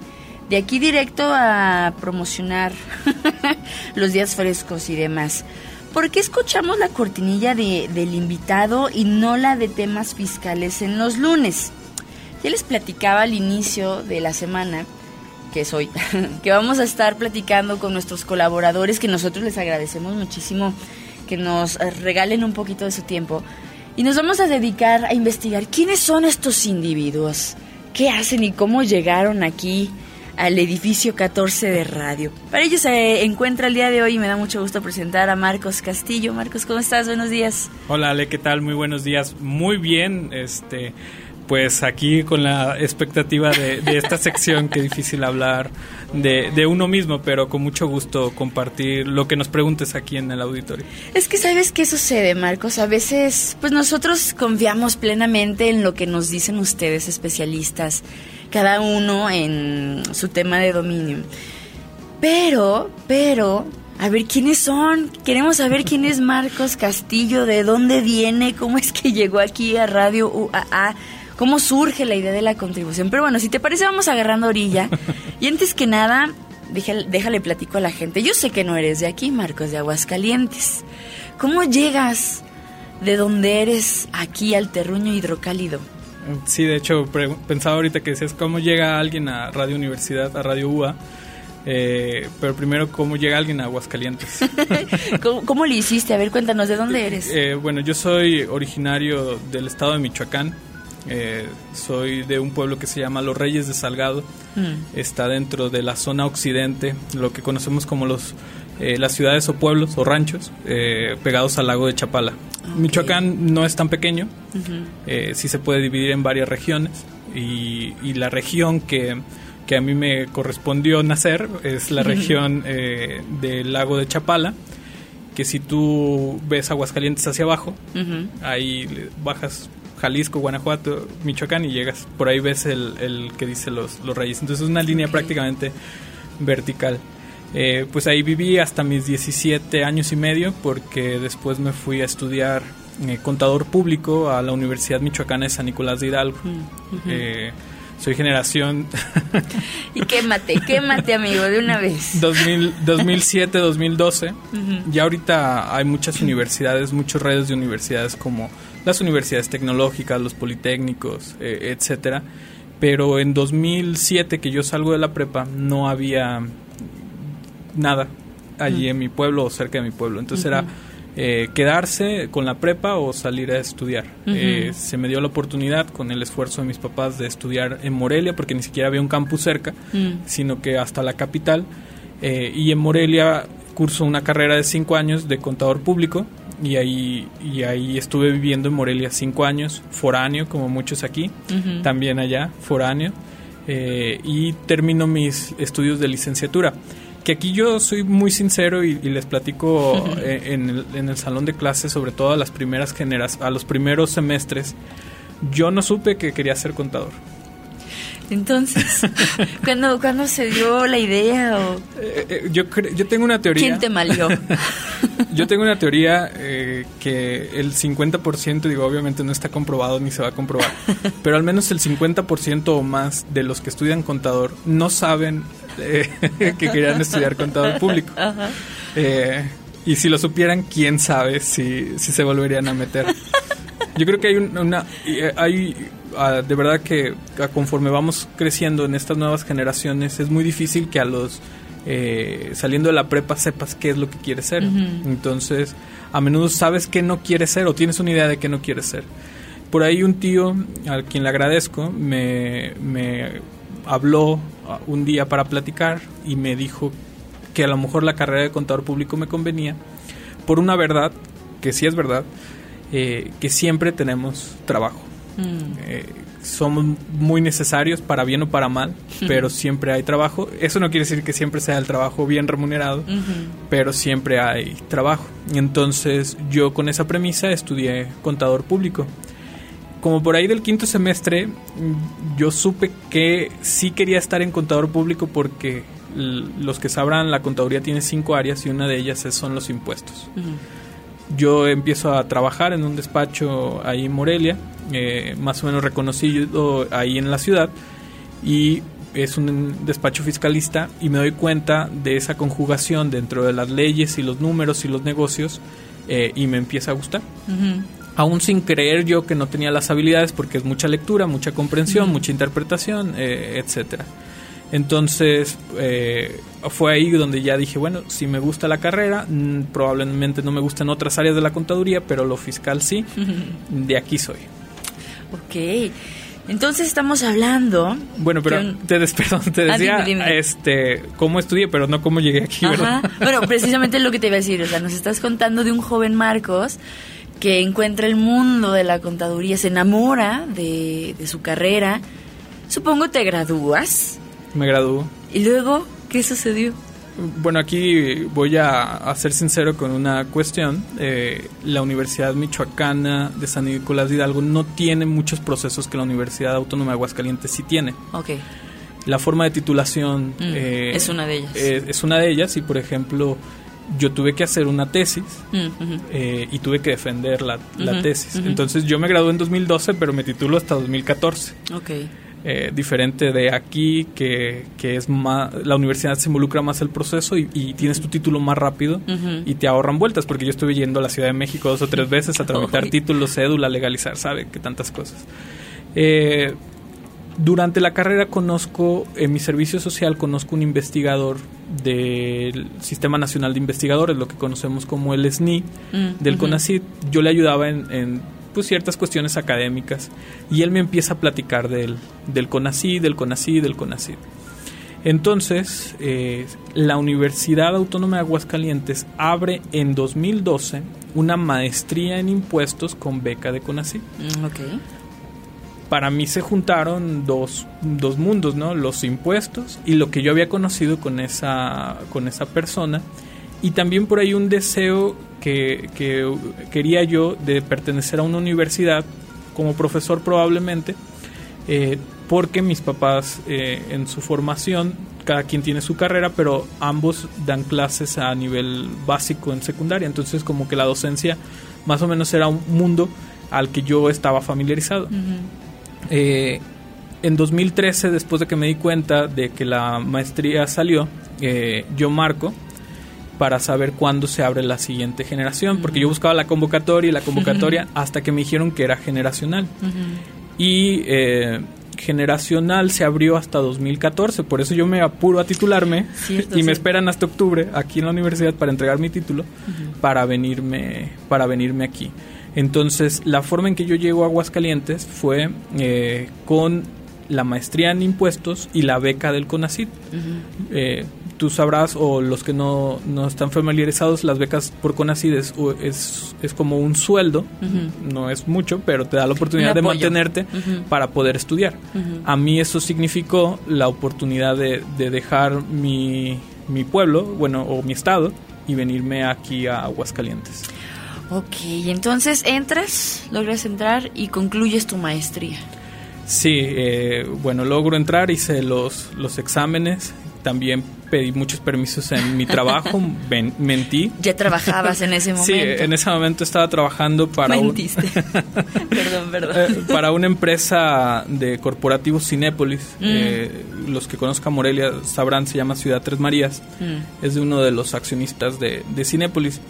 De aquí directo a promocionar los días frescos y demás. ¿Por qué escuchamos la cortinilla de, del invitado y no la de temas fiscales en los lunes? Ya les platicaba al inicio de la semana, que es hoy, que vamos a estar platicando con nuestros colaboradores, que nosotros les agradecemos muchísimo que nos regalen un poquito de su tiempo. Y nos vamos a dedicar a investigar quiénes son estos individuos, qué hacen y cómo llegaron aquí al edificio 14 de radio. Para ello se encuentra el día de hoy y me da mucho gusto presentar a Marcos Castillo. Marcos, ¿cómo estás? Buenos días. Hola Ale, ¿qué tal? Muy buenos días. Muy bien, este pues aquí con la expectativa de, esta sección, que difícil hablar de, de, uno mismo, pero con mucho gusto compartir lo que nos preguntes aquí en el auditorio. Es que sabes qué sucede, Marcos. A veces, pues nosotros confiamos plenamente en lo que nos dicen ustedes, especialistas, cada uno en su tema de dominio. Pero, pero, A ver, ¿quiénes son? Queremos saber quién es Marcos Castillo, de dónde viene, cómo es que llegó aquí a Radio UAA, cómo surge la idea de la contribución. Pero bueno, si te parece, vamos agarrando orilla. Y antes que nada, déjale, déjale platico a la gente. Yo sé que no eres de aquí, Marcos, de Aguascalientes. ¿Cómo llegas de donde eres aquí al terruño hidrocálido? Sí, de hecho, pensaba ahorita que decías cómo llega alguien a Radio Universidad, a Radio UA. Eh, pero primero, ¿cómo llega alguien a Aguascalientes? ¿Cómo, ¿Cómo, le hiciste? A ver, cuéntanos, ¿de dónde eres? Eh, bueno, yo soy originario del estado de Michoacán. Eh, soy de un pueblo que se llama Los Reyes de Salgado. Mm. Está dentro de la zona occidente, lo que conocemos como los las ciudades o pueblos o ranchos pegados al lago de Chapala. Michoacán no es tan pequeño, sí se puede dividir en varias regiones y, y la región que que a mí me correspondió nacer es la región eh, del lago de Chapala, que si tú ves Aguascalientes hacia abajo, ahí bajas Jalisco, Guanajuato, Michoacán y llegas, por ahí ves el, que dice los, los reyes. Entonces es una línea prácticamente vertical. Eh, pues ahí viví hasta mis 17 años y medio porque después me fui a estudiar eh, contador público a la Universidad Michoacana de San Nicolás de Hidalgo. Soy generación... y quémate, quémate amigo, de una vez. 2007, 2012. Ya ahorita hay muchas universidades, muchas redes de universidades como las universidades tecnológicas, los politécnicos, eh, etcétera. Pero en 2007 que yo salgo de la prepa no había nada allí en mi pueblo o cerca de mi pueblo. Entonces era eh, quedarse con la prepa o salir a estudiar. Eh, se me dio la oportunidad con el esfuerzo de mis papás de estudiar en Morelia, porque ni siquiera había un campus cerca, mm. sino que hasta la capital. Eh, y en Morelia curso una carrera de cinco años de contador público y ahí, y ahí estuve viviendo en Morelia cinco años, foráneo como muchos aquí, también allá, foráneo, y termino mis estudios de licenciatura. Que aquí yo soy muy sincero y, les platico eh, en, el, en, el, salón de clases, sobre todo a las primeras generas, a los primeros semestres, yo no supe que quería ser contador. Entonces, ¿cuándo, ¿cuándo se dio la idea? O... Eh, eh, yo, yo tengo una teoría. ¿Quién te malió? yo tengo una teoría que el 50%, digo, obviamente no está comprobado ni se va a comprobar, pero al menos el 50% o más de los que estudian contador no saben que querían estudiar contador público. Eh, y si lo supieran, quién sabe si, si se volverían a meter. Yo creo que hay una... Eh, hay, ah, de verdad que ah, conforme vamos creciendo en estas nuevas generaciones, es muy difícil que a los... Eh, saliendo de la prepa sepas qué es lo que quieres ser. Entonces, a menudo sabes qué no quieres ser o tienes una idea de qué no quieres ser. Por ahí un tío, al quien le agradezco, me, me habló un día para platicar y me dijo que a lo mejor la carrera de contador público me convenía por una verdad, que sí es verdad, eh, que siempre tenemos trabajo. Mm. Eh, somos muy necesarios para bien o para mal, pero siempre hay trabajo. Eso no quiere decir que siempre sea el trabajo bien remunerado, pero siempre hay trabajo. Entonces yo con esa premisa estudié contador público como por ahí del quinto semestre, yo supe que sí quería estar en contador público porque los que sabrán, la contaduría tiene cinco áreas y una de ellas son los impuestos. Yo empiezo a trabajar en un despacho ahí en Morelia, eh, más o menos reconocido ahí en la ciudad, y es un despacho fiscalista y me doy cuenta de esa conjugación dentro de las leyes y los números y los negocios eh, y me empieza a gustar. Aún sin creer yo que no tenía las habilidades porque es mucha lectura, mucha comprensión, mucha interpretación, eh, etcétera. Entonces eh, fue ahí donde ya dije, bueno, si me gusta la carrera, mm, probablemente no me gustan otras áreas de la contaduría, pero lo fiscal sí, de aquí soy. Ok. Entonces estamos hablando. Bueno, pero te, te ah, decía este cómo estudié, pero no cómo llegué aquí, Bueno, precisamente lo que te iba a decir, o sea, nos estás contando de un joven Marcos que encuentra el mundo de la contaduría, se enamora de, su carrera. Supongo te gradúas. Me gradúo. ¿Y luego qué sucedió? Bueno, aquí voy a, ser sincero con una cuestión. Eh, la Universidad Michoacana de San Nicolás de Hidalgo no tiene muchos procesos que la Universidad Autónoma de Aguascalientes sí tiene. Ok. La forma de titulación... Mm, eh, es una de ellas. es una de ellas y, por ejemplo, yo tuve que hacer una tesis Mm, ujú. eh, y tuve que defender la, la Ujú, tesis. ujú. Entonces yo me gradué en 2012, pero me titulo hasta 2014. Ok. Eh, diferente de aquí, que, que es más, la universidad se involucra más el proceso y, y tienes tu título más rápido y te ahorran vueltas, porque yo estuve yendo a la Ciudad de México dos o tres veces a tramitar Ay. títulos, cédula, legalizar, sabe que tantas cosas. Eh, durante la carrera conozco, en mi servicio social conozco un investigador del Sistema Nacional de Investigadores, lo que conocemos como el SNI, Mm, del ujú. CONACYT. Yo le ayudaba en, en, pues, ciertas cuestiones académicas y él me empieza a platicar del, del CONACYT, del CONACYT, del CONACYT. Entonces, eh, la Universidad Autónoma de Aguascalientes abre en 2012 una maestría en impuestos con beca de CONACYT Mm, ok. para mí se juntaron dos, dos mundos, ¿no? Los impuestos y lo que yo había conocido con esa, con esa persona. Y también por ahí un deseo que, que quería yo de pertenecer a una universidad como profesor probablemente, eh, porque mis papás eh, en su formación, cada quien tiene su carrera, pero ambos dan clases a nivel básico en secundaria. Entonces como que la docencia más o menos era un mundo al que yo estaba familiarizado. Eh, en 2013, después de que me di cuenta de que la maestría salió, yo marco para saber cuándo se abre la siguiente generación, porque yo buscaba la convocatoria y la convocatoria hasta que me dijeron que era generacional. Y eh, generacional se abrió hasta 2014, por eso yo me apuro a titularme Cierto, y me cierto. esperan hasta octubre aquí en la universidad para entregar mi título para venirme para venirme aquí. Entonces, la forma en que yo llego a Aguascalientes fue eh, con la maestría en impuestos y la beca del CONACYT. Eh, tú sabrás, o los que no, no están familiarizados, las becas por CONACYT es, es, es como un sueldo, no es mucho, pero te da la oportunidad Un de mantenerte para poder estudiar. A mí eso significó la oportunidad de, de dejar mi, mi pueblo, bueno, o mi estado, y venirme aquí a Aguascalientes. Ok, entonces entras, logras entrar y concluyes tu maestría. Sí, eh, bueno, logro entrar, hice los, los exámenes, también pedí muchos permisos en mi trabajo, ven- mentí. Ya trabajabas en ese momento. Sí, en ese momento estaba trabajando para, un- Mentiste. perdón, perdón. eh, para una empresa de corporativos Cinépolis. Mm. Eh, los que conozcan Morelia sabrán, se llama Ciudad Tres Marías. Mm. Es de uno de los accionistas de, de Cinépolis.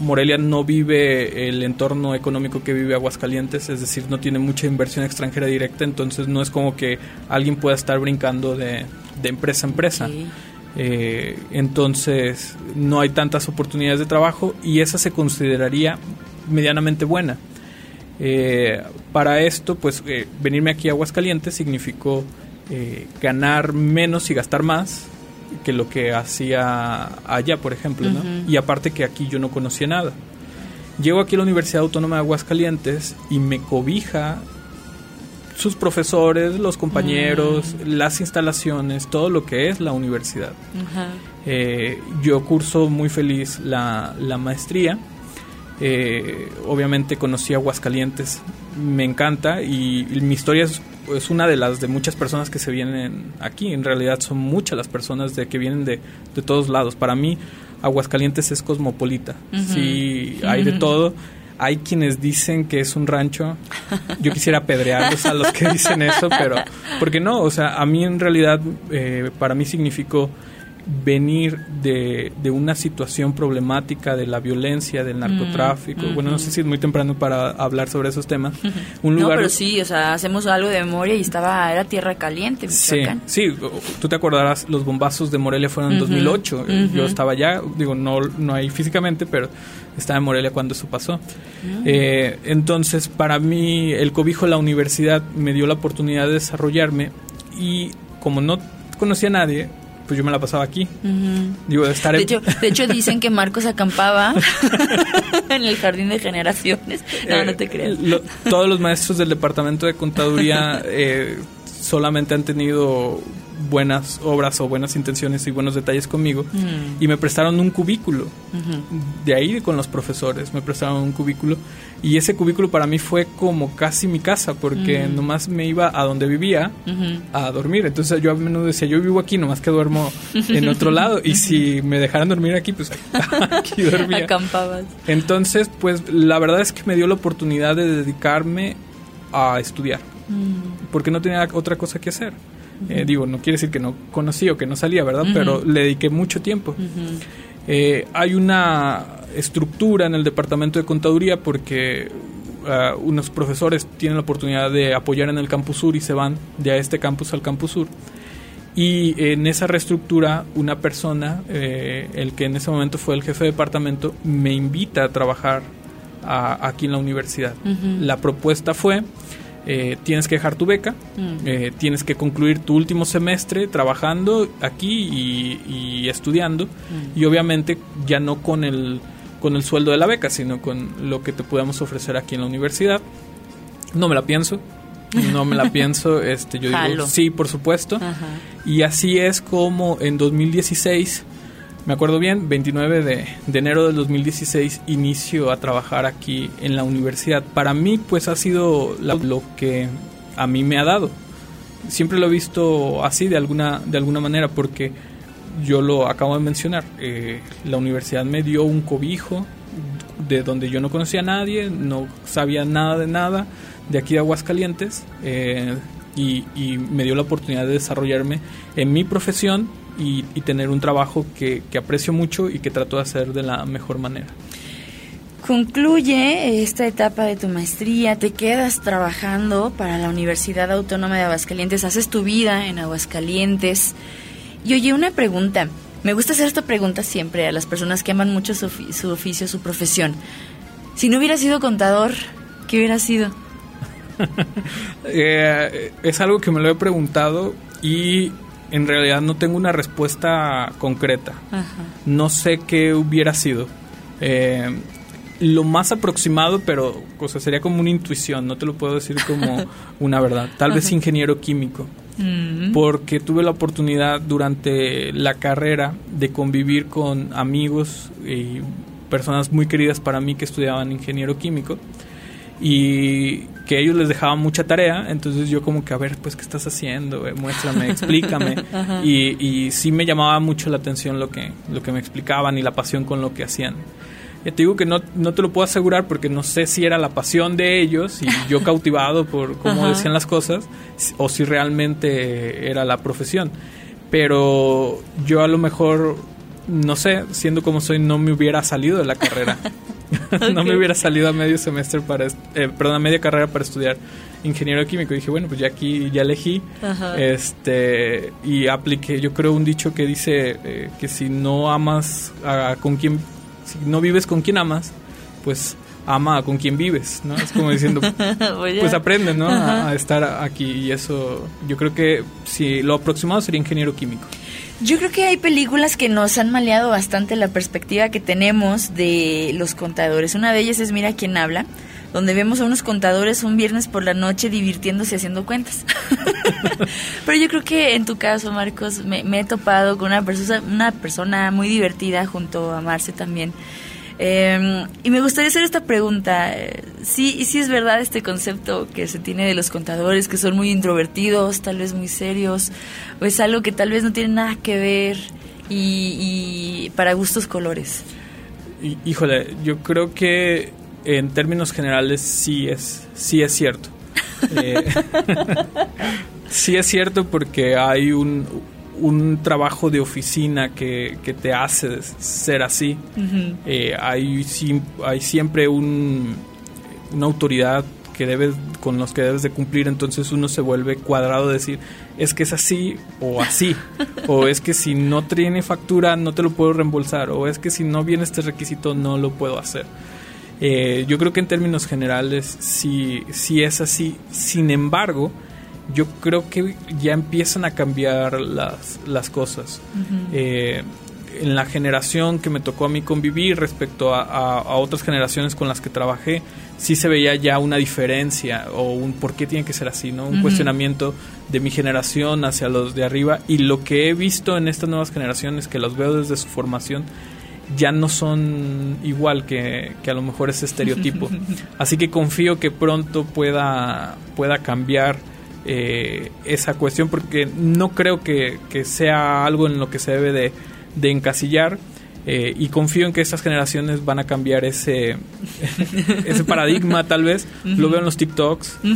Morelia no vive el entorno económico que vive Aguascalientes, es decir, no tiene mucha inversión extranjera directa, entonces no es como que alguien pueda estar brincando de, de empresa a empresa. Eh, entonces no hay tantas oportunidades de trabajo y esa se consideraría medianamente buena. Eh, para esto, pues eh, venirme aquí a Aguascalientes significó ganar menos y gastar más que lo que hacía allá, por ejemplo, ¿no? Y aparte que aquí yo no conocía nada. Llego aquí a la Universidad Autónoma de Aguascalientes y me cobija sus profesores, los compañeros, las instalaciones, todo lo que es la universidad. Ajá. Eh, yo curso muy feliz la, la maestría. Eh, obviamente conocí Aguascalientes, me encanta y, y mi historia es, es una de las de muchas personas que se vienen aquí. En realidad son muchas las personas de que vienen de, de todos lados. Para mí Aguascalientes es cosmopolita. Ujú. Sí, hay de todo. Hay quienes dicen que es un rancho. Yo quisiera apedrearlos a los que dicen eso, pero porque no, o sea, a mí en realidad eh, para mí significó venir de, de una situación problemática de la violencia, del narcotráfico. Mm, Bueno, no sé si es muy temprano para hablar sobre esos temas. Un no, lugar pero sí, o sea, hacemos algo de memoria y estaba, era tierra caliente, Sí, Michoacán. sí, tú te acordarás, los bombazos de Morelia fueron en Ujú, 2008. Eh, Yo estaba allá, digo, no, no ahí físicamente, pero estaba en Morelia cuando eso pasó. Eh, entonces, para mí, el cobijo de la universidad me dio la oportunidad de desarrollarme y como no conocía a nadie, pues yo me la pasaba aquí. Ujú. Digo, de estar De en- hecho, de hecho dicen que Marcos acampaba en el jardín de generaciones. No, no te Eh, creas. lo- todos los maestros del departamento de contaduría eh, solamente han tenido buenas obras o buenas intenciones y buenos detalles conmigo Mm. y me prestaron un cubículo de ahí con los profesores me prestaron un cubículo y ese cubículo para mí fue como casi mi casa porque Mm. nomás me iba a donde vivía a dormir entonces yo a menudo decía yo vivo aquí nomás que duermo en otro lado y si me dejaran dormir aquí pues aquí dormía Acampabas. entonces pues la verdad es que me dio la oportunidad de dedicarme a estudiar Mm. porque no tenía otra cosa que hacer Eh, digo no quiere decir que no conocí o que no salía verdad Ujú. pero le dediqué mucho tiempo Ujú. eh, hay una estructura en el departamento de contaduría porque ah, unos profesores tienen la oportunidad de apoyar en el campus sur y se van de a este campus al campus sur. Y en esa reestructura, una persona, eh, el que en ese momento fue el jefe de departamento, me invita a trabajar a- aquí en la universidad. Ujú. La propuesta fue, eh, tienes que dejar tu beca, Mm. eh, tienes que concluir tu último semestre trabajando aquí y, y estudiando Mm. y obviamente ya no con el con el sueldo de la beca sino con lo que te podamos ofrecer aquí en la universidad no me la pienso no me la pienso este yo Jalo. digo sí por supuesto Ajá. y así es como en 2016 me acuerdo bien 29 de, de enero del 2016 inicio a trabajar aquí en la universidad. Para mí pues ha sido la- lo que a mí me ha dado. Siempre lo he visto así de alguna de alguna manera porque yo lo acabo de mencionar eh, la universidad me dio un cobijo de donde yo no conocía a nadie no sabía nada de nada de aquí de Aguascalientes eh, y, y me dio la oportunidad de desarrollarme en mi profesión y, y tener un trabajo que, que aprecio mucho y que trato de hacer de la mejor manera Concluye esta etapa de tu maestría, te quedas trabajando para la Universidad Autónoma de Aguascalientes, haces tu vida en Aguascalientes. Y oye, una pregunta. Me gusta hacer esta pregunta siempre a las personas que aman mucho su oficio, su profesión. Si no hubiera sido contador, ¿qué hubiera sido? Eh, es algo que me lo he preguntado y en realidad no tengo una respuesta concreta. Ajá. No sé qué hubiera sido. Eh, lo más aproximado, pero o sea, sería como una intuición, no te lo puedo decir como una verdad. Tal vez Ajá. ingeniero químico, Mm. porque tuve la oportunidad durante la carrera de convivir con amigos y personas muy queridas para mí que estudiaban ingeniero químico y que ellos les dejaban mucha tarea, entonces yo como que, a ver, pues, ¿qué estás haciendo? Eh, Muéstrame, explícame. Y, y sí me llamaba mucho la atención lo que, lo que me explicaban y la pasión con lo que hacían. Ya te digo que no, no te lo puedo asegurar porque no sé si era la pasión de ellos y yo cautivado por cómo Ajá. decían las cosas o si realmente era la profesión. Pero yo a lo mejor, no sé, siendo como soy, no me hubiera salido de la carrera. no me hubiera salido a medio semestre para, eh, perdón, a media carrera para estudiar ingeniero químico. Y dije, bueno, pues ya aquí ya elegí. Ajá. Este, y apliqué, yo creo, un dicho que dice eh, que si no amas a, con quien, si no vives con quien amas, pues ama a con quien vives, ¿no? Es como diciendo, pues aprende, ¿no? A, a estar aquí y eso, yo creo que si lo aproximado sería ingeniero químico. Yo creo que hay películas que nos han maleado bastante la perspectiva que tenemos de los contadores. Una de ellas es Mira quién habla, donde vemos a unos contadores un viernes por la noche divirtiéndose haciendo cuentas. Pero yo creo que en tu caso, Marcos, me, me he topado con una persona, una persona muy divertida junto a Marce también. Eh, y me gustaría hacer esta pregunta. Sí, sí es verdad este concepto que se tiene de los contadores, que son muy introvertidos, tal vez muy serios, o es algo que tal vez no tiene nada que ver y, y para gustos colores. Y, híjole, yo creo que en términos generales sí es, sí es cierto. Eh, sí es cierto porque hay un, un trabajo de oficina que, que te hace ser así. Eh, hay, hay siempre un, una autoridad que debes, con los que debes de cumplir, entonces uno se vuelve cuadrado de decir, es que es así o así, o es que si no tiene factura no te lo puedo reembolsar, o es que si no viene este requisito no lo puedo hacer. Eh, yo creo que en términos generales sí, sí es así, sin embargo, yo creo que ya empiezan a cambiar las, las cosas. Eh, en la generación que me tocó a mí convivir respecto a, otras generaciones con las que trabajé, sí se veía ya una diferencia o un por qué tiene que ser así, ¿no? Un cuestionamiento de mi generación hacia los de arriba y lo que he visto en estas nuevas generaciones, que los veo desde su formación, ya no son igual que, que a lo mejor ese estereotipo. Así que confío que pronto pueda, pueda cambiar eh, esa cuestión porque no creo que, sea algo en lo que se debe de, encasillar. Eh, y confío en que estas generaciones van a cambiar ese, ese paradigma, tal vez. Lo veo en los TikToks.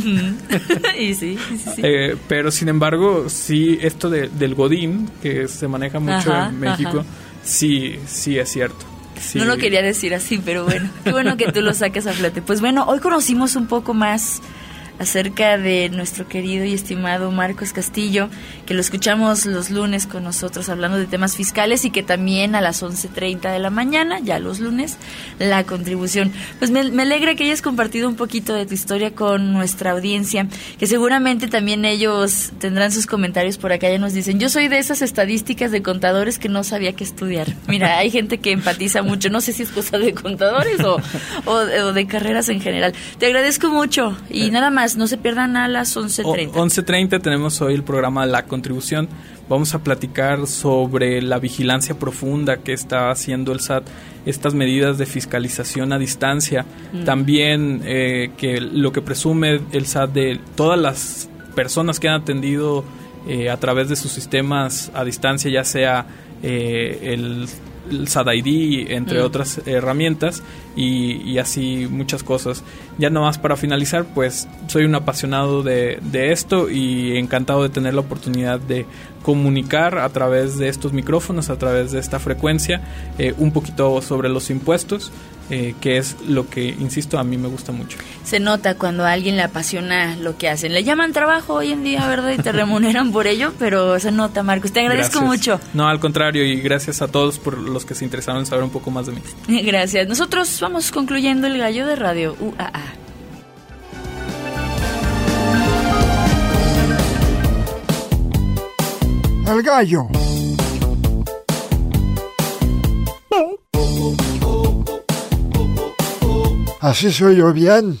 Eh, pero sin embargo, sí, esto del Godín, que se maneja mucho en México, sí, sí es cierto. No lo quería decir así, pero bueno, qué bueno que tú lo saques a flote. Pues bueno, hoy conocimos un poco más acerca de nuestro querido y estimado Marcos Castillo, que lo escuchamos los lunes con nosotros hablando de temas fiscales y que también a las 11.30 de la mañana, ya los lunes, la contribución. Pues me, alegra que hayas compartido un poquito de tu historia con nuestra audiencia, que seguramente también ellos tendrán sus comentarios por acá, ya nos dicen, yo soy de esas estadísticas de contadores que no sabía qué estudiar. Mira, hay gente que empatiza mucho, no sé si es cosa de contadores o, o de carreras en general. Te agradezco mucho y nada más no se pierdan a las 11.30. 11.30 tenemos hoy el programa La Contribución. Vamos a platicar sobre la vigilancia profunda que está haciendo el SAT, estas medidas de fiscalización a distancia. Mm. También eh, que lo que presume el SAT de todas las personas que han atendido eh, a través de sus sistemas a distancia, ya sea eh, el el SADID, entre mm. otras herramientas, y, así muchas cosas. Ya no más para finalizar, pues soy un apasionado de, de esto y encantado de tener la oportunidad de comunicar a través de estos micrófonos, a través de esta frecuencia, eh, un poquito sobre los impuestos, eh, que es lo que, insisto, a mí me gusta mucho. Se nota cuando a alguien le apasiona lo que hacen. Le llaman trabajo hoy en día, ¿verdad? Y te remuneran por ello, pero se nota, Marcos. Te agradezco mucho. No, al contrario, y gracias a todos por los que se interesaron en saber un poco más de mí. Gracias. Nosotros vamos concluyendo el gallo de radio UAA. El gallo. Así soy yo bien.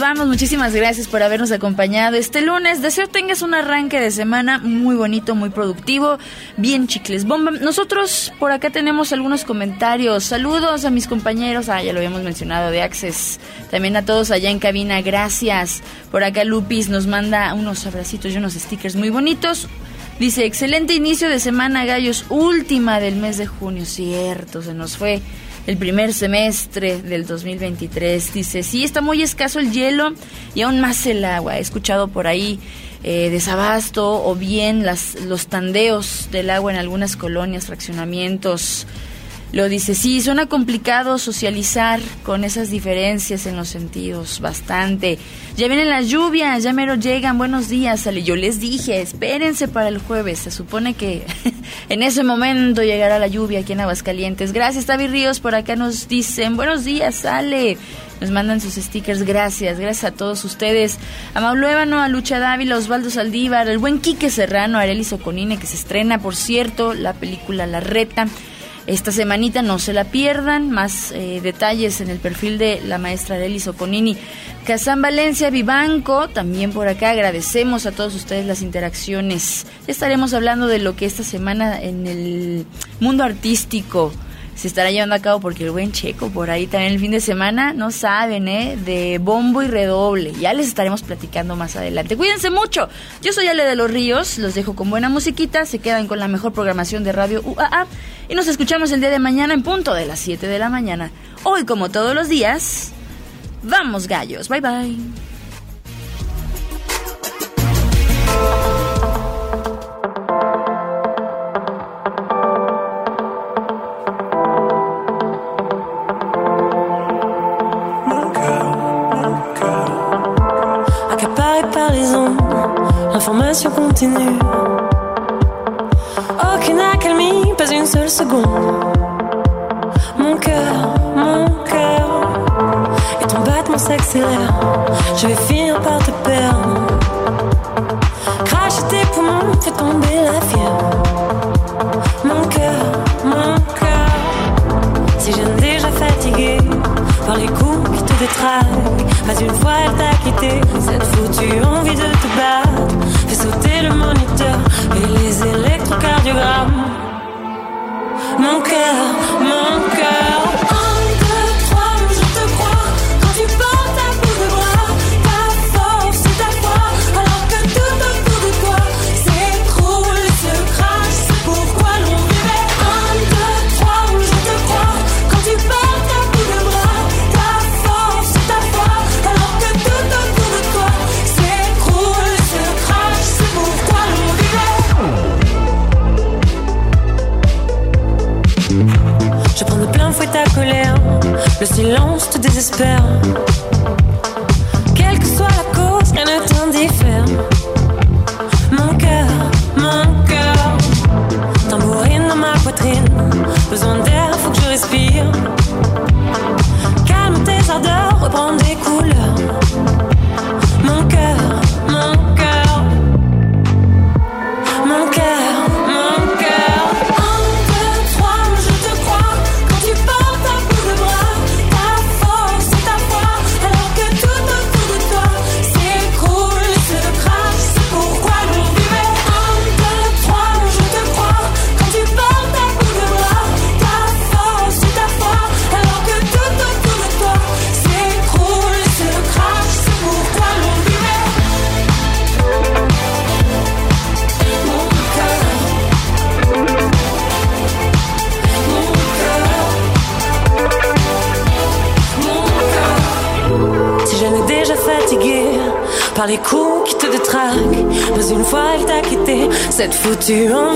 Vamos. Muchísimas gracias por habernos acompañado este lunes. Deseo tengas un arranque de semana muy bonito, muy productivo, bien chicles bomba. Nosotros por acá tenemos algunos comentarios. Saludos a mis compañeros. Ah, ya lo habíamos mencionado de Access. También a todos allá en cabina. Gracias. Por acá Lupis nos manda unos abracitos y unos stickers muy bonitos. Dice, excelente inicio de semana, gallos. Última del mes de junio. Cierto, se nos fue el primer semestre del 2023. Dice, sí, está muy escaso el hielo y aún más el agua. He escuchado por ahí eh, desabasto o bien las, los tandeos del agua en algunas colonias, fraccionamientos. Lo dice, sí, suena complicado socializar con esas diferencias en los sentidos, bastante. Ya vienen las lluvias, ya mero llegan, buenos días, Ale. Yo les dije, espérense para el jueves. Se supone que en ese momento llegará la lluvia aquí en Aguascalientes. Gracias, Tavi Ríos, por acá nos dicen, buenos días, sale. Nos mandan sus stickers, gracias, gracias a todos ustedes. A Mauro Ébano, a Lucha Dávila, Osvaldo Saldívar, el buen Quique Serrano, Arely Soconine, que se estrena, por cierto, la película La Reta esta semanita. No se la pierdan. Más eh, detalles en el perfil de la maestra Arely Soconini. Casán Valencia, Vivanco, también por acá agradecemos a todos ustedes las interacciones. Estaremos hablando de lo que esta semana en el mundo artístico se estará llevando a cabo porque el buen Checo por ahí también el fin de semana, no saben, ¿eh? De bombo y redoble. Ya les estaremos platicando más adelante. Cuídense mucho. Yo soy Ale de los Ríos, los dejo con buena musiquita, se quedan con la mejor programación de Radio UAA y nos escuchamos el día de mañana en punto de las 7 de la mañana. Hoy, como todos los días, vamos gallos. Bye bye. Continue. seconde. Mon cœur, mon cœur, et ton battement s'accélère. Je vais finir par te perdre. Crache tes poumons, fais tomber la fièvre. Mon cœur, mon cœur, si je déjà fatigué par les coups qui te détraquent. Pas une fois elle t'a quitté, cette foutue envie de te battre. Fais sauter le moniteur et les électrocardiogrammes mon cœur, mon cœur. silence te désespère. to